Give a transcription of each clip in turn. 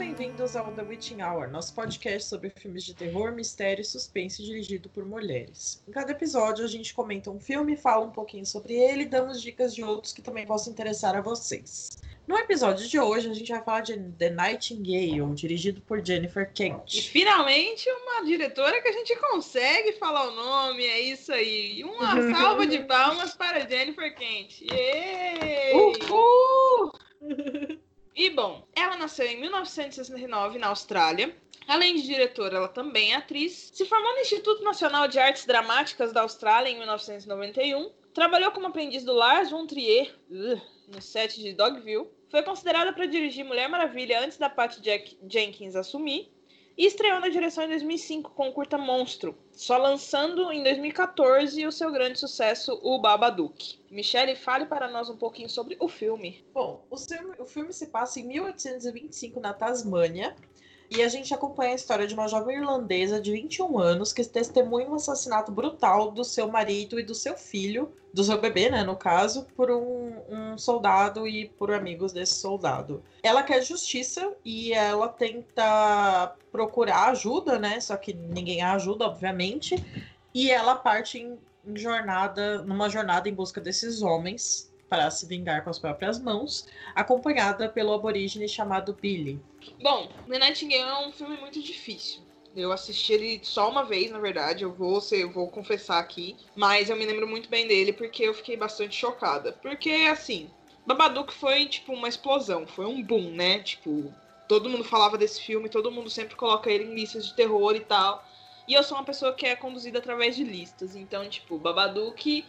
Bem-vindos ao The Witching Hour, nosso podcast sobre filmes de terror, mistério e suspense dirigido por mulheres. Em cada episódio, a gente comenta um filme, fala um pouquinho sobre ele e damos dicas de outros que também possam interessar a vocês. No episódio de hoje, a gente vai falar de The Nightingale, dirigido por Jennifer E Kent. finalmente uma diretora que a gente consegue falar o nome, é isso aí. Uma salva de palmas para Jennifer Kent. Yay! Uhul! E bom, ela nasceu em 1969 na Austrália. Além de diretora, ela também é atriz. Se formou no Instituto Nacional de Artes Dramáticas da Austrália em 1991. Trabalhou como aprendiz do Lars von Trier no set de Dogville. Foi considerada para dirigir Mulher Maravilha antes da Patty Jack- Jenkins assumir. E estreou na direção em 2005 com o curta Monstro, só lançando em 2014 o seu grande sucesso, O Babadook. Michelle, fale para nós um pouquinho sobre o filme. Bom, o filme, o filme se passa em 1825 na Tasmânia. E a gente acompanha a história de uma jovem irlandesa de 21 anos que testemunha um assassinato brutal do seu marido e do seu filho, do seu bebê, né, no caso, por um, um soldado e por amigos desse soldado. Ela quer justiça e ela tenta procurar ajuda, né, só que ninguém a ajuda, obviamente. E ela parte em, em jornada, numa jornada em busca desses homens para se vingar com as próprias mãos, acompanhada pelo aborígene chamado Billy. Bom, The Nightingale é um filme muito difícil. Eu assisti ele só uma vez, na verdade, eu vou eu vou confessar aqui, mas eu me lembro muito bem dele porque eu fiquei bastante chocada. Porque assim, Babadook foi tipo uma explosão, foi um boom, né? Tipo, todo mundo falava desse filme, todo mundo sempre coloca ele em listas de terror e tal. E eu sou uma pessoa que é conduzida através de listas, então, tipo, Babadook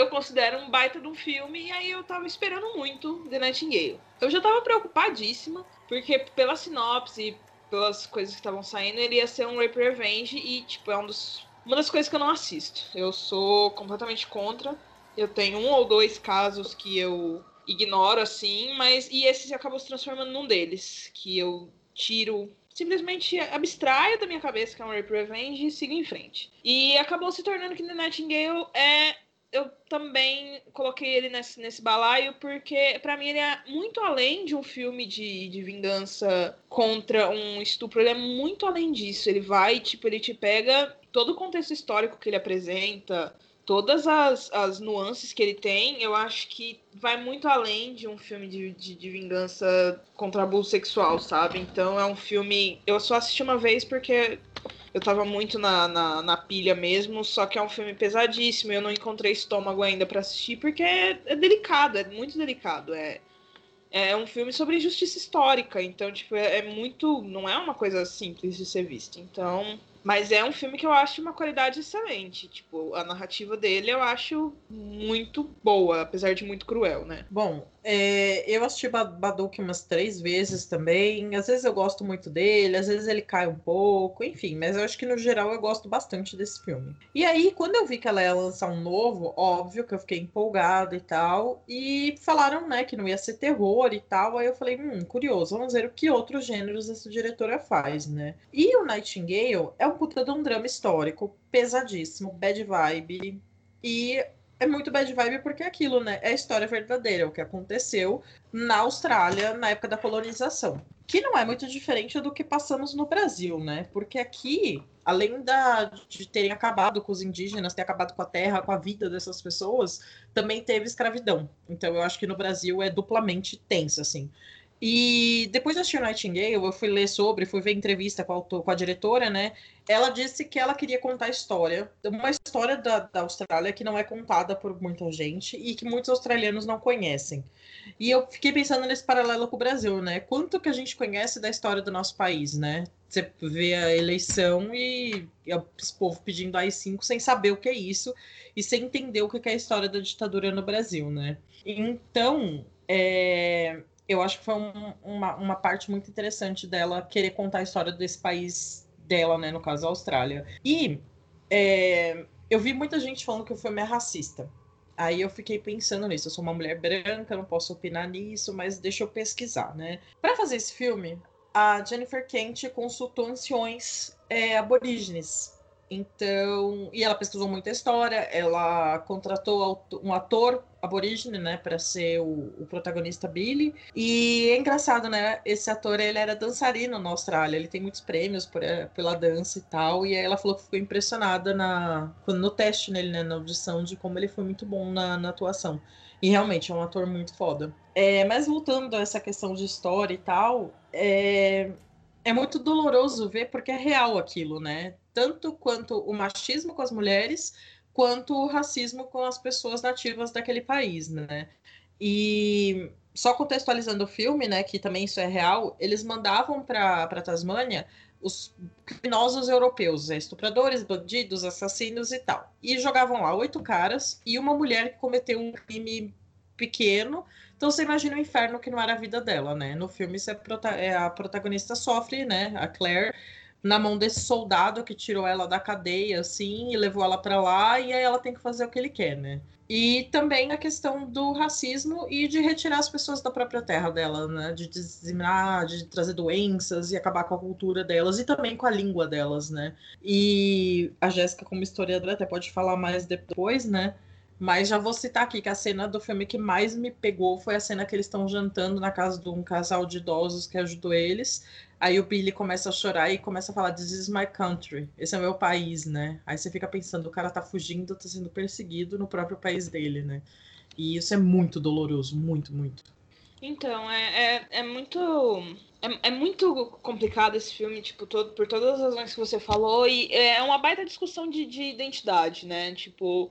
eu considero um baita de um filme, e aí eu tava esperando muito The Nightingale. Eu já tava preocupadíssima, porque pela sinopse, pelas coisas que estavam saindo, ele ia ser um Rape Revenge, e, tipo, é um dos, uma das coisas que eu não assisto. Eu sou completamente contra. Eu tenho um ou dois casos que eu ignoro, assim, mas. E esse acabou se transformando num deles, que eu tiro simplesmente abstraio da minha cabeça que é um Rape Revenge e sigo em frente. E acabou se tornando que The Nightingale é eu também coloquei ele nesse, nesse balaio porque, pra mim, ele é muito além de um filme de, de vingança contra um estupro. Ele é muito além disso. Ele vai, tipo, ele te pega todo o contexto histórico que ele apresenta, todas as, as nuances que ele tem. Eu acho que vai muito além de um filme de, de, de vingança contra abuso sexual, sabe? Então é um filme. Eu só assisti uma vez porque eu tava muito na, na, na, pilha mesmo, só que é um filme pesadíssimo. Eu não encontrei estômago ainda para assistir, porque é, é, delicado, é muito delicado. É, é um filme sobre injustiça histórica, então, tipo, é, é, muito. Não é uma coisa simples de ser vista. Então. Mas é um filme que eu acho uma qualidade excelente. Tipo, a narrativa dele eu acho muito boa, apesar de muito cruel, né? Bom, é, eu assisti Badook umas três vezes também. Às vezes eu gosto muito dele, às vezes ele cai um pouco, enfim. Mas eu acho que no geral eu gosto bastante desse filme. E aí, quando eu vi que ela ia lançar um novo, óbvio que eu fiquei empolgada e tal. E falaram, né, que não ia ser terror e tal. Aí eu falei, hum, curioso, vamos ver o que outros gêneros essa diretora faz, né? E o Nightingale é um puta de um drama histórico, pesadíssimo, bad vibe. E é muito bad vibe porque é aquilo, né? É a história verdadeira, o que aconteceu na Austrália na época da colonização. Que não é muito diferente do que passamos no Brasil, né? Porque aqui, além da, de terem acabado com os indígenas, ter acabado com a terra, com a vida dessas pessoas, também teve escravidão. Então eu acho que no Brasil é duplamente tenso, assim. E depois de assistir Nightingale, eu fui ler sobre, fui ver entrevista com a, com a, diretora, né? Ela disse que ela queria contar a história, uma história da, da Austrália que não é contada por muita gente e que muitos australianos não conhecem. E eu fiquei pensando nesse paralelo com o Brasil, né? Quanto que a gente conhece da história do nosso país, né? Você vê a eleição e, e o povo pedindo AI-5 sem saber o que é isso e sem entender o que é a história da ditadura no Brasil, né? Então, é, eu acho que foi um, uma, uma parte muito interessante dela querer contar a história desse país dela, né? No caso, a Austrália. E é, eu vi muita gente falando que o filme é racista. Aí eu fiquei pensando nisso. Eu sou uma mulher branca, não posso opinar nisso, mas deixa eu pesquisar, né? Para fazer esse filme, a Jennifer Kent consultou anciões é, aborígenes Então, e ela pesquisou muita história, ela contratou um ator aborígene, né, para ser o, o, protagonista Billy. E é engraçado, né? Esse ator ele era dançarino na Austrália, ele tem muitos prêmios por, eh, pela dança e tal. E aí ela falou que ficou impressionada na no teste nele, né, na audição, de como ele foi muito bom na, na atuação. E realmente é um ator muito foda. É, mas voltando a essa questão de história e tal, é, é muito doloroso ver porque é real aquilo, né? Tanto quanto o machismo com as mulheres, quanto o racismo com as pessoas nativas daquele país, né? E só contextualizando o filme, né, que também isso é real, eles mandavam para Tasmânia os criminosos europeus, estupradores, bandidos, assassinos e tal. E jogavam lá oito caras e uma mulher que cometeu um crime pequeno. Então você imagina o inferno que não era a vida dela, né? No filme você é, é a protagonista sofre, né? A Claire na mão desse soldado que tirou ela da cadeia, assim, e levou ela para lá, e aí ela tem que fazer o que ele quer, né? E também a questão do racismo e de retirar as pessoas da própria terra dela, né? De dizimar, de trazer doenças e acabar com a cultura delas e também com a língua delas, né? E a Jéssica, como historiadora, até pode falar mais depois, né? Mas já vou citar aqui que a cena do filme que mais me pegou foi a cena que eles estão jantando na casa de um casal de idosos que ajudou eles. Aí o Billy começa a chorar e começa a falar: This is my country. Esse é meu país, né? Aí você fica pensando: o cara tá fugindo, tá sendo perseguido no próprio país dele, né? E isso é muito doloroso, muito, muito. Então, é, é, é muito. É, é, muito complicado esse filme, tipo, todo, por todas as razões que você falou, e é uma baita discussão de, de identidade, né? Tipo,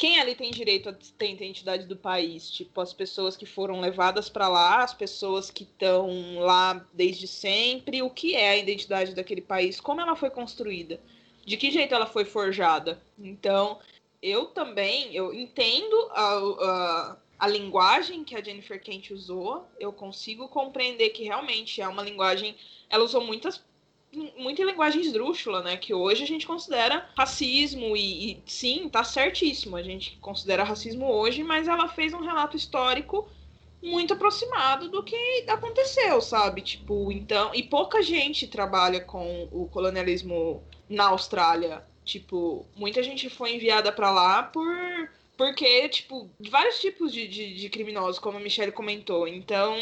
quem ali tem direito a ter identidade do país? Tipo, as pessoas que foram levadas para lá, as pessoas que estão lá desde sempre, o que é a identidade daquele país, como ela foi construída, de que jeito ela foi forjada. Então, eu também, eu entendo a, a, a linguagem que a Jennifer Kent usou, eu consigo compreender que realmente é uma linguagem, ela usou muitas muito em linguagem esdrúxula, né? Que hoje a gente considera racismo e, e, sim, tá certíssimo. A gente considera racismo hoje, mas ela fez um relato histórico muito aproximado do que aconteceu, sabe? Tipo, então, e pouca gente trabalha com o colonialismo na Austrália. Tipo, muita gente foi enviada para lá por porque, tipo, vários tipos de, de, de, criminosos, como a Michelle comentou. Então,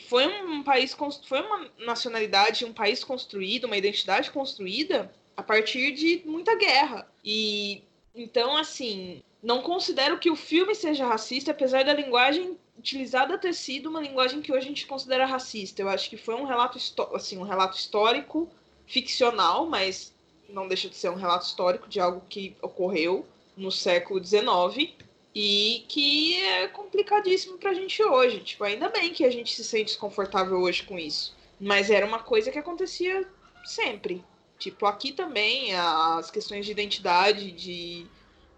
foi um país, foi uma nacionalidade, um país construído, uma identidade construída a partir de muita guerra. E então, assim, não considero que o filme seja racista, apesar da linguagem utilizada ter sido uma linguagem que hoje a gente considera racista. Eu acho que foi um relato, assim, um relato histórico, ficcional, mas não deixa de ser um relato histórico de algo que ocorreu no século XIX e que é complicadíssimo pra gente hoje. Tipo, ainda bem que a gente se sente desconfortável hoje com isso. Mas era uma coisa que acontecia sempre. Tipo, aqui também as questões de identidade, de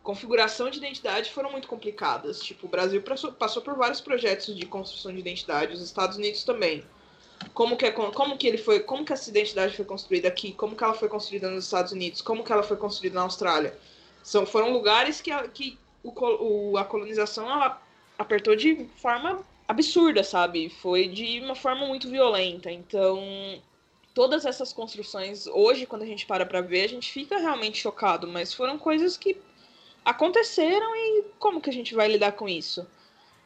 configuração de identidade foram muito complicadas. Tipo, o Brasil passou por vários projetos de construção de identidade, os Estados Unidos também. Como que, é, como que ele foi, como que essa identidade foi construída aqui, como que ela foi construída nos Estados Unidos, como que ela foi construída na Austrália. São, foram lugares que, que o, o, a colonização ela apertou de forma absurda, sabe? Foi de uma forma muito violenta. Então, todas essas construções, hoje, quando a gente para pra ver, a gente fica realmente chocado, mas foram coisas que aconteceram e como que a gente vai lidar com isso?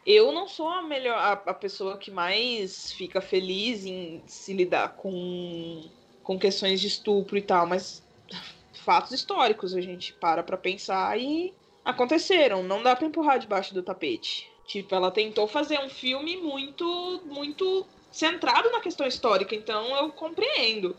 Eu não sou a melhor a, a pessoa que mais fica feliz em se lidar com, com questões de estupro e tal, mas fatos históricos a gente para pra pensar e aconteceram, não dá para empurrar debaixo do tapete. Tipo, ela tentou fazer um filme muito, muito centrado na questão histórica, então eu compreendo.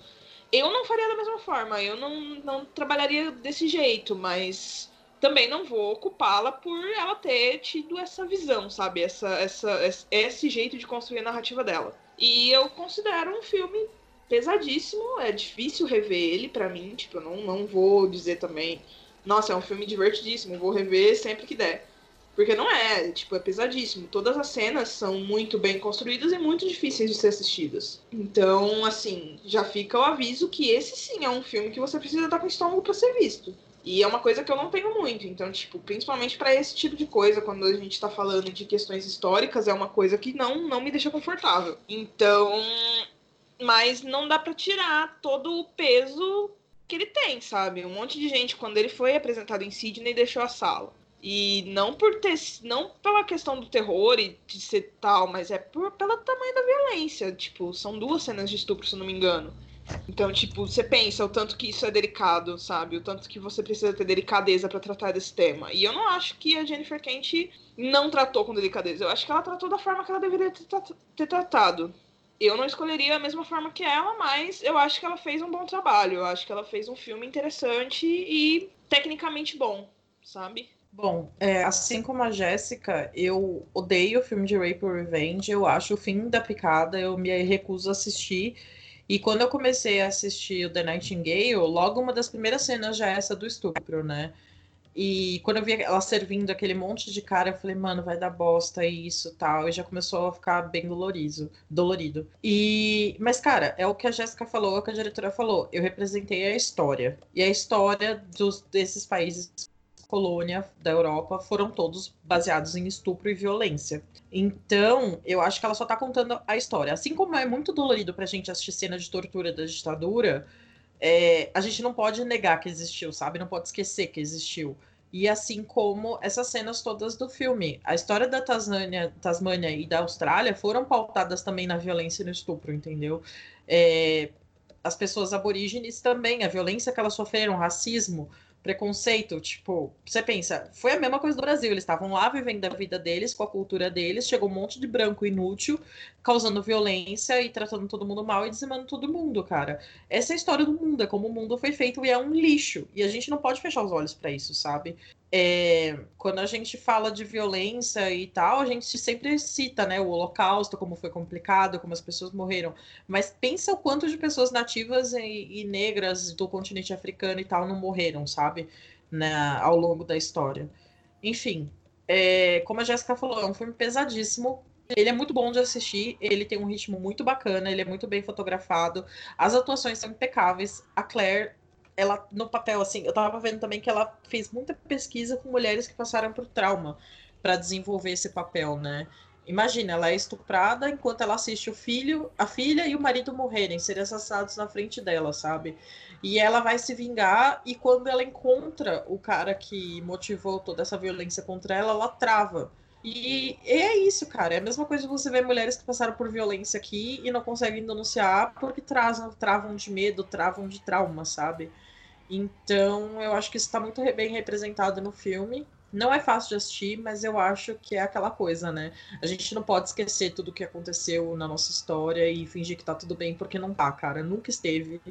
Eu não faria da mesma forma, eu não, não trabalharia desse jeito, mas também não vou ocupá-la por ela ter tido essa visão, sabe? Essa, essa, esse jeito de construir a narrativa dela. E eu considero um filme pesadíssimo, é difícil rever ele para mim, tipo, eu não, não vou dizer também nossa, é um filme divertidíssimo, vou rever sempre que der. Porque não é, tipo, é pesadíssimo. Todas as cenas são muito bem construídas e muito difíceis de ser assistidas. Então, assim, já fica o aviso que esse sim é um filme que você precisa estar com estômago para ser visto. E é uma coisa que eu não tenho muito. Então, tipo, principalmente para esse tipo de coisa, quando a gente tá falando de questões históricas, é uma coisa que não, não me deixa confortável. Então, mas não dá para tirar todo o peso que ele tem, sabe? Um monte de gente, quando ele foi apresentado em Sydney, deixou a sala. E não por ter. Não pela questão do terror e de ser tal, mas é por, pelo tamanho da violência. Tipo, são duas cenas de estupro, se não me engano. Então, tipo, você pensa o tanto que isso é delicado, sabe? O tanto que você precisa ter delicadeza para tratar desse tema. E eu não acho que a Jennifer Kent não tratou com delicadeza. Eu acho que ela tratou da forma que ela deveria ter tratado. Eu não escolheria a mesma forma que ela, mas eu acho que ela fez um bom trabalho. Eu acho que ela fez um filme interessante e tecnicamente bom, sabe? Bom, é, assim como a Jéssica, eu odeio o filme de Rape or Revenge. Eu acho o fim da picada, eu me recuso a assistir. E quando eu comecei a assistir o The Nightingale, logo uma das primeiras cenas já é essa do estupro, né? E quando eu vi ela servindo aquele monte de cara, eu falei, mano, vai dar bosta isso tal. E já começou a ficar bem dolorido. dolorido. E, mas, cara, é o que a Jéssica falou, é o que a diretora falou. Eu representei a história. E a história dos, desses países colônia da Europa foram todos baseados em estupro e violência. Então, eu acho que ela só tá contando a história. Assim como é muito dolorido pra gente assistir cena de tortura da ditadura, é, a gente não pode negar que existiu, sabe? Não pode esquecer que existiu. E assim como essas cenas todas do filme. A história da Tasmânia, e da Austrália foram pautadas também na violência e no estupro, entendeu? É, as pessoas aborígenes também, a violência que elas sofreram, racismo, preconceito, tipo, você pensa, foi a mesma coisa do Brasil, eles estavam lá vivendo a vida deles, com a cultura deles, chegou um monte de branco inútil, causando violência e tratando todo mundo mal e dizimando todo mundo, cara. Essa é a história do mundo, é como o mundo foi feito e é um lixo, e a gente não pode fechar os olhos para isso, sabe? É, quando a gente fala de violência e tal, a gente sempre cita, né, o Holocausto, como foi complicado, como as pessoas morreram. Mas pensa o quanto de pessoas nativas e, e negras do continente africano e tal não morreram, sabe? Na, ao longo da história. Enfim, é, como a Jéssica falou, é um filme pesadíssimo. Ele é muito bom de assistir, ele tem um ritmo muito bacana, ele é muito bem fotografado, as atuações são impecáveis. A Claire ela no papel assim, eu tava vendo também que ela fez muita pesquisa com mulheres que passaram por trauma para desenvolver esse papel, né? Imagina, ela é estuprada enquanto ela assiste o filho, a filha e o marido morrerem, serem assassinados na frente dela, sabe? E ela vai se vingar e quando ela encontra o cara que motivou toda essa violência contra ela, ela trava. E é isso, cara. É a mesma coisa que você vê mulheres que passaram por violência aqui e não conseguem denunciar porque travam, travam de medo, travam de trauma, sabe? Então, eu acho que isso está muito bem representado no filme. Não é fácil de assistir, mas eu acho que é aquela coisa, né? A gente não pode esquecer tudo o que aconteceu na nossa história e fingir que tá tudo bem, porque não tá, cara. Nunca esteve.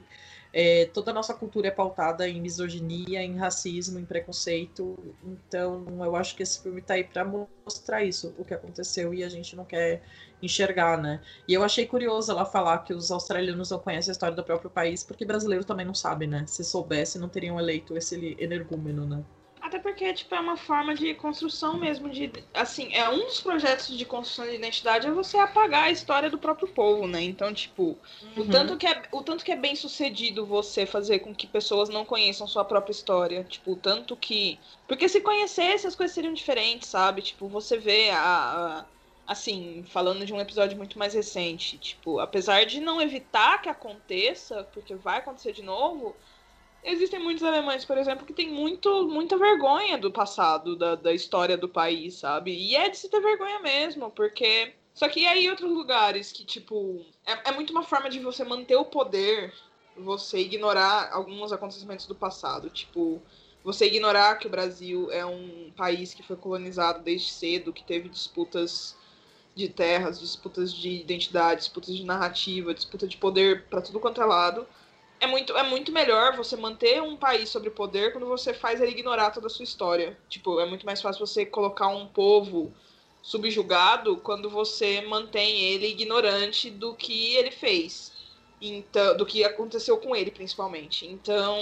É, toda a nossa cultura é pautada em misoginia, em racismo, em preconceito. Então, eu acho que esse filme tá aí para mostrar isso, o que aconteceu, e a gente não quer enxergar, né? E eu achei curioso ela falar que os australianos não conhecem a história do próprio país, porque brasileiro também não sabe, né? Se soubesse, não teriam eleito esse energúmeno, né? Até porque, tipo, é uma forma de construção mesmo de. Assim, é um dos projetos de construção de identidade é você apagar a história do próprio povo, né? Então, tipo, uhum. o, tanto que é, o tanto que é bem sucedido você fazer com que pessoas não conheçam sua própria história. Tipo, o tanto que. Porque se conhecesse, as coisas seriam diferentes, sabe? Tipo, você vê a, a assim, falando de um episódio muito mais recente, tipo, apesar de não evitar que aconteça, porque vai acontecer de novo, existem muitos alemães, por exemplo, que tem muito, muita vergonha do passado, da, da história do país, sabe? E é de se ter vergonha mesmo, porque. Só que aí outros lugares que, tipo. É, é muito uma forma de você manter o poder, você ignorar alguns acontecimentos do passado. Tipo, você ignorar que o Brasil é um país que foi colonizado desde cedo, que teve disputas de terras, disputas de identidade, disputas de narrativa, disputa de poder para tudo quanto é lado é muito, é muito melhor você manter um país sobre poder quando você faz ele ignorar toda a sua história. Tipo, é muito mais fácil você colocar um povo subjugado quando você mantém ele ignorante do que ele fez. Então, do que aconteceu com ele, principalmente. Então,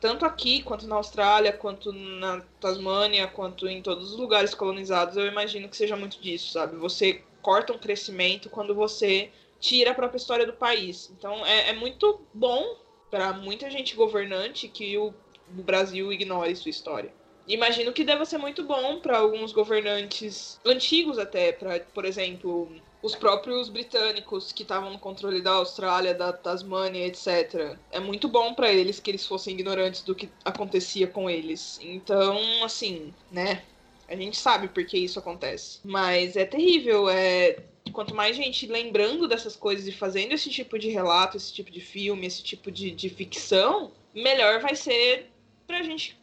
tanto aqui, quanto na Austrália, quanto na Tasmânia, quanto em todos os lugares colonizados, eu imagino que seja muito disso, sabe? Você corta um crescimento quando você tira a própria história do país. Então é, é muito bom para muita gente governante que o, o Brasil ignore sua história. imagino que deva ser muito bom para alguns governantes antigos até, para, por exemplo, os próprios britânicos que estavam no controle da Austrália, da Tasmânia, etc. É muito bom para eles que eles fossem ignorantes do que acontecia com eles. Então, assim, né? A gente sabe por que isso acontece. Mas é terrível. É... Quanto mais gente lembrando dessas coisas e fazendo esse tipo de relato, esse tipo de filme, esse tipo de, de ficção, melhor vai ser pra gente,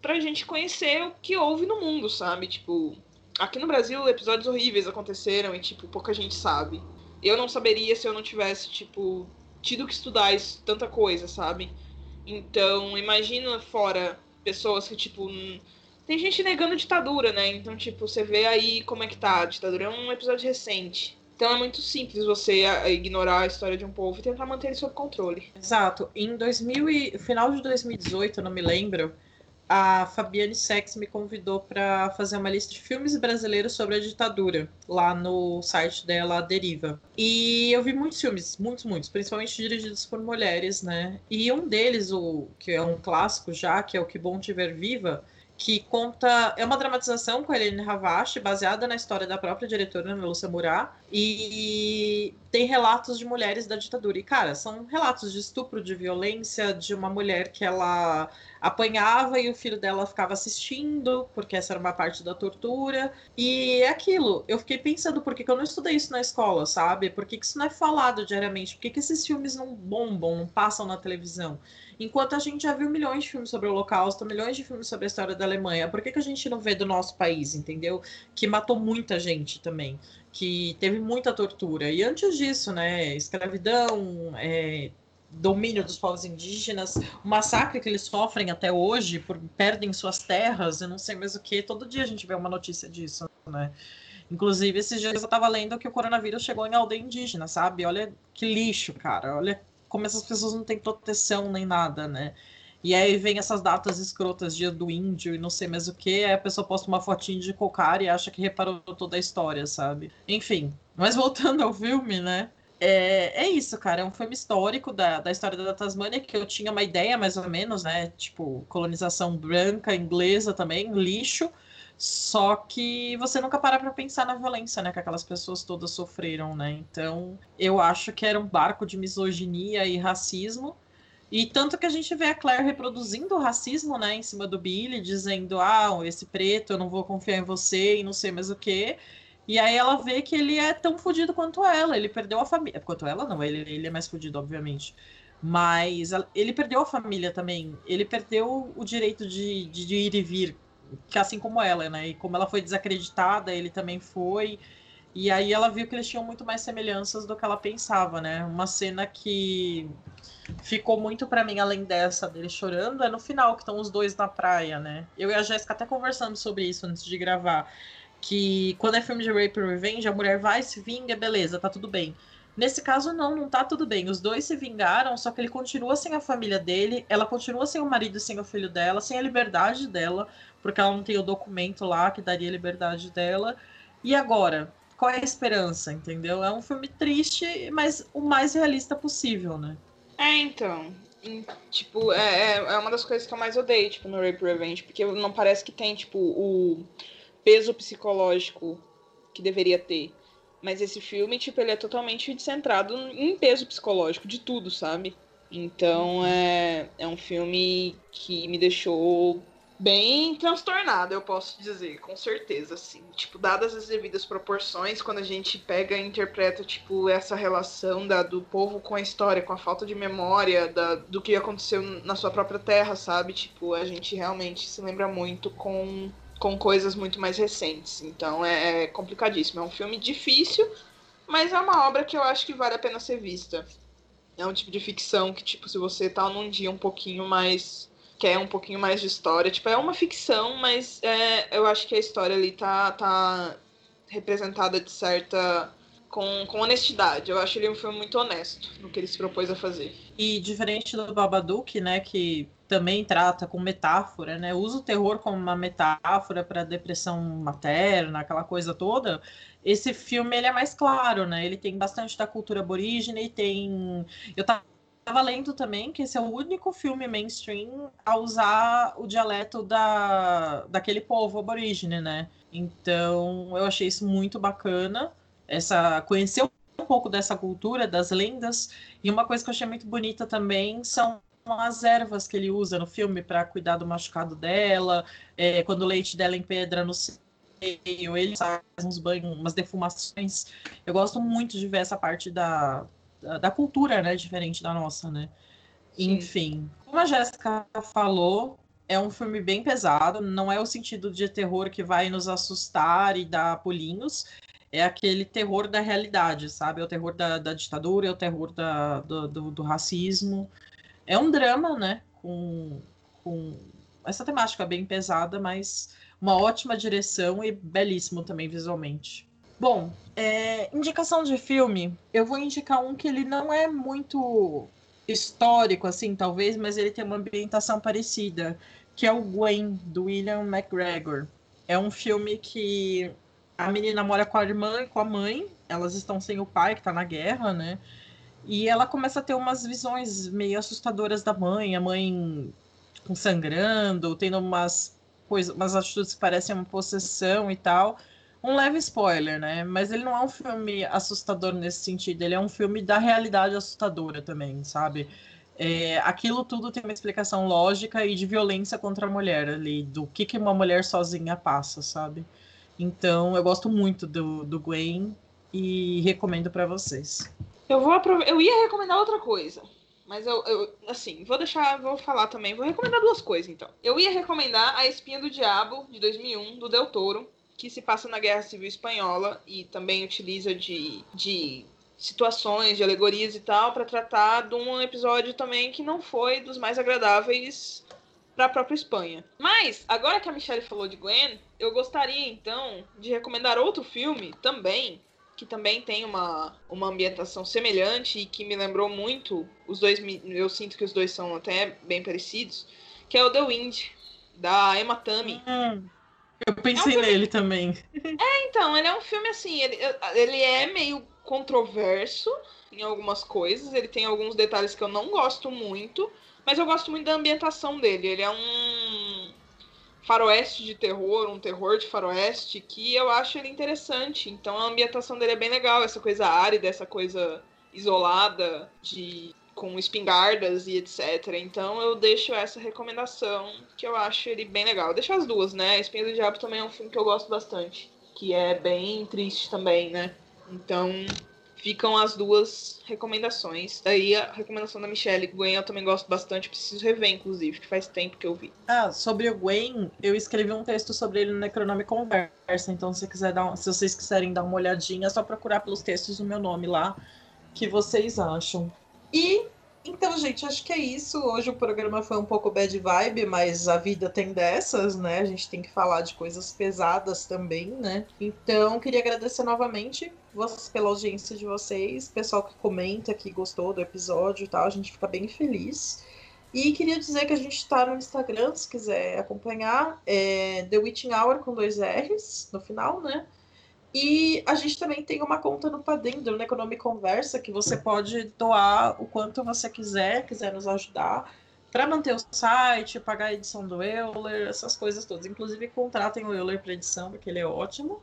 pra gente conhecer o que houve no mundo, sabe? Tipo, aqui no Brasil episódios horríveis aconteceram e, tipo, pouca gente sabe. Eu não saberia se eu não tivesse, tipo, tido que estudar isso, tanta coisa, sabe? Então, imagina fora pessoas que, tipo, tem gente negando ditadura, né? Então, tipo, você vê aí como é que tá. A ditadura é um episódio recente. Então é muito simples você ignorar a história de um povo e tentar manter ele sob controle. Exato. Em 2000 e... final de 2018, eu não me lembro, a Fabiane Sex me convidou para fazer uma lista de filmes brasileiros sobre a ditadura lá no site dela, a Deriva. E eu vi muitos filmes, muitos, muitos, principalmente dirigidos por mulheres, né? E um deles, o que é um clássico já, que é o Que Bom Te Ver Viva, que conta. É uma dramatização com a Helene Havashi, baseada na história da própria diretora, Ana Lúcia Murat, e tem relatos de mulheres da ditadura. E, cara, são relatos de estupro, de violência, de uma mulher que ela apanhava e o filho dela ficava assistindo, porque essa era uma parte da tortura. E é aquilo. Eu fiquei pensando por que, que eu não estudei isso na escola, sabe? Por que, que isso não é falado diariamente? Por que, que esses filmes não bombam, não passam na televisão? Enquanto a gente já viu milhões de filmes sobre o Holocausto, milhões de filmes sobre a história da Alemanha, por que, que a gente não vê do nosso país, entendeu? Que matou muita gente também, que teve muita tortura. E antes disso, né, escravidão, é, domínio dos povos indígenas, o massacre que eles sofrem até hoje, por perdem suas terras, eu não sei mais o que, todo dia a gente vê uma notícia disso, né? Inclusive, esses dias eu estava lendo que o coronavírus chegou em aldeia indígena, sabe? Olha que lixo, cara. Olha como essas pessoas não têm proteção nem nada, né? E aí vem essas datas escrotas, dia do índio e não sei mais o que, aí a pessoa posta uma fotinha de cocar e acha que reparou toda a história, sabe? Enfim, mas voltando ao filme, né? É, é isso, cara. É um filme histórico da, da história da Tasmânia que eu tinha uma ideia, mais ou menos, né? Tipo, colonização branca, inglesa também, lixo. Só que você nunca para pra pensar na violência, né? Que aquelas pessoas todas sofreram, né? Então, eu acho que era um barco de misoginia e racismo. E tanto que a gente vê a Claire reproduzindo o racismo, né? Em cima do Billy, dizendo, ah, esse preto, eu não vou confiar em você e não sei mais o quê. E aí ela vê que ele é tão fodido quanto ela. Ele perdeu a família. Quanto ela, não. Ele, ele é mais fodido, obviamente. Mas ele perdeu a família também. Ele perdeu o direito de, de, de ir e vir que assim como ela, né? E como ela foi desacreditada, ele também foi. E aí ela viu que eles tinham muito mais semelhanças do que ela pensava, né? Uma cena que ficou muito para mim além dessa dele chorando é no final que estão os dois na praia, né? Eu e a Jéssica até conversando sobre isso antes de gravar, que quando é filme de rape revenge, a mulher vai se vinga, beleza, tá tudo bem. Nesse caso, não, não tá tudo bem. Os dois se vingaram, só que ele continua sem a família dele, ela continua sem o marido e sem o filho dela, sem a liberdade dela, porque ela não tem o documento lá que daria a liberdade dela. E agora? Qual é a esperança, entendeu? É um filme triste, mas o mais realista possível, né? É, então. Tipo, é, é, é uma das coisas que eu mais odeio, tipo, no Rape Revenge, porque não parece que tem, tipo, o peso psicológico que deveria ter. Mas esse filme, tipo, ele é totalmente centrado em peso psicológico de tudo, sabe? Então é, é um filme que me deixou bem transtornada, eu posso dizer, com certeza, assim. Tipo, dadas as devidas proporções, quando a gente pega e interpreta, tipo, essa relação da, do povo com a história, com a falta de memória da, do que aconteceu na sua própria terra, sabe? Tipo, a gente realmente se lembra muito com com coisas muito mais recentes. Então é, é complicadíssimo. É um filme difícil, mas é uma obra que eu acho que vale a pena ser vista. É um tipo de ficção que, tipo, se você tá num dia um pouquinho mais. quer um pouquinho mais de história, tipo, é uma ficção, mas é, eu acho que a história ali tá, tá representada de certa. Com, com honestidade. Eu acho ele um filme muito honesto no que ele se propôs a fazer. E diferente do Babadook, né, que também trata com metáfora, né? Usa o terror como uma metáfora para depressão materna, aquela coisa toda. Esse filme ele é mais claro, né? Ele tem bastante da cultura aborígene, tem eu tava tava lendo também que esse é o único filme mainstream a usar o dialeto da, daquele povo aborígene, né? Então eu achei isso muito bacana. Essa, conhecer um pouco dessa cultura, das lendas. E uma coisa que eu achei muito bonita também são as ervas que ele usa no filme para cuidar do machucado dela, é, quando o leite dela em pedra no seio, ele faz uns banhos, umas defumações. Eu gosto muito de ver essa parte da, da, da cultura, né, diferente da nossa, né? Sim. Enfim, como a Jéssica falou, é um filme bem pesado, não é o sentido de terror que vai nos assustar e dar pulinhos, é aquele terror da realidade, sabe? É o terror da, da ditadura, é o terror da, do, do, do, racismo. É um drama, né? Com, com essa temática bem pesada, mas uma ótima direção e belíssimo também visualmente. Bom, é, indicação de filme, eu vou indicar um que ele não é muito histórico, assim, talvez, mas ele tem uma ambientação parecida, que é o Gwen, do William McGregor. É um filme que a menina mora com a irmã e com a mãe, elas estão sem o pai, que tá na guerra, né? E ela começa a ter umas visões meio assustadoras da mãe, a mãe sangrando, tendo umas coisas, umas atitudes que parecem uma possessão e tal. Um leve spoiler, né? Mas ele não é um filme assustador nesse sentido, ele é um filme da realidade assustadora também, sabe? É, aquilo tudo tem uma explicação lógica e de violência contra a mulher ali, do que, que uma mulher sozinha passa, sabe? Então, eu gosto muito do, do Gwen e recomendo para vocês. Eu vou eu ia recomendar outra coisa, mas eu, eu, assim, vou deixar, vou falar também, vou recomendar duas coisas então. Eu ia recomendar A Espinha do Diabo de 2001 do Del Toro, que se passa na Guerra Civil Espanhola e também utiliza de, de situações, de alegorias e tal, para tratar de um episódio também que não foi dos mais agradáveis para a própria Espanha. Mas, agora que a Michelle falou de Gwen, eu gostaria então de recomendar outro filme também, que também tem uma, uma ambientação semelhante e que me lembrou muito. Os dois, eu sinto que os dois são até bem parecidos, que é o The Wind, da Emma Tammy. Hum, eu pensei é um nele também. É, então, ele é um filme assim, ele, ele é meio controverso em algumas coisas, ele tem alguns detalhes que eu não gosto muito, mas eu gosto muito da ambientação dele. Ele é um faroeste de terror, um terror de faroeste, que eu acho ele interessante. Então a ambientação dele é bem legal, essa coisa árida, essa coisa isolada, de com espingardas e etc. Então eu deixo essa recomendação, que eu acho ele bem legal. Deixa as duas, né? Espinha do Diabo também é um filme que eu gosto bastante, que é bem triste também, né? Então ficam as duas recomendações. Daí a recomendação da Michelle, Gwen eu também gosto bastante, preciso rever, inclusive, que faz tempo que eu vi. Ah, sobre o Gwen, eu escrevi um texto sobre ele no Necronome Conversa, então se, quiser dar, se vocês quiserem dar uma olhadinha, é só procurar pelos textos o meu nome lá, que vocês acham. E então, gente, acho que é isso. Hoje o programa foi um pouco bad vibe, mas a vida tem dessas, né? A gente tem que falar de coisas pesadas também, né? Então, queria agradecer novamente pela audiência de vocês, pessoal que comenta, que gostou do episódio e tal. A gente fica bem feliz. E queria dizer que a gente está no Instagram, se quiser acompanhar, é The Witching Hour com dois R's no final, né? E a gente também tem uma conta no Padrim, do Economy Conversa, que você pode doar o quanto você quiser, quiser nos ajudar, para manter o site, pagar a edição do Euler, essas coisas todas. Inclusive, contratem o Euler para edição, porque ele é ótimo.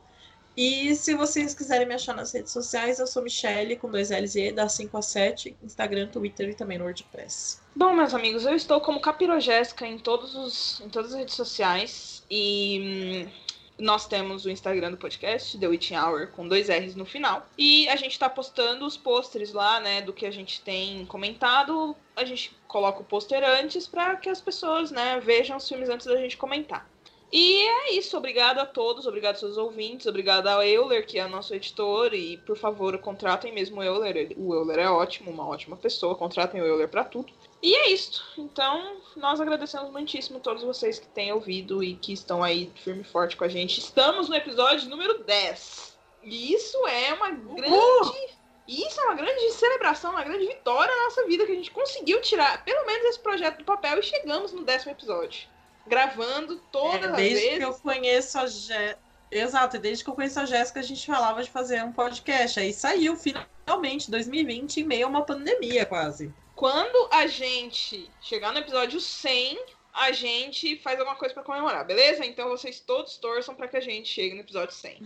E se vocês quiserem me achar nas redes sociais, eu sou Michelle, com dois L's e da 5 a 7, Instagram, Twitter e também no WordPress. Bom, meus amigos, eu estou como Capirogésica em, todos os, em todas as redes sociais. E hum, nós temos o Instagram do podcast, The Witching Hour, com dois R's no final. E a gente tá postando os pôsteres lá, né, do que a gente tem comentado. A gente coloca o pôster antes para que as pessoas, né, vejam os filmes antes da gente comentar. E é isso, obrigado a todos, obrigado aos seus ouvintes, obrigado ao Euler, que é nosso editor, e por favor, contratem mesmo o Euler. O Euler é ótimo, uma ótima pessoa, contratem o Euler para tudo. E é isso. Então, nós agradecemos muitíssimo a todos vocês que têm ouvido e que estão aí firme e forte com a gente. Estamos no episódio número 10. E isso é uma grande. Isso é uma grande celebração, uma grande vitória na nossa vida, que a gente conseguiu tirar pelo menos esse projeto do papel e chegamos no décimo episódio. Gravando todas é, as vezes. Desde que eu conheço a Jéssica. Exato, desde que eu conheço a Jéssica, a gente falava de fazer um podcast. Aí saiu finalmente, 2020, em meio a uma pandemia quase. Quando a gente chegar no episódio 100, a gente faz alguma coisa para comemorar, beleza? Então vocês todos torçam para que a gente chegue no episódio 100.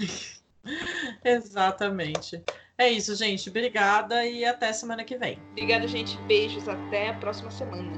Exatamente. É isso, gente. Obrigada e até semana que vem. Obrigada, gente. Beijos. Até a próxima semana.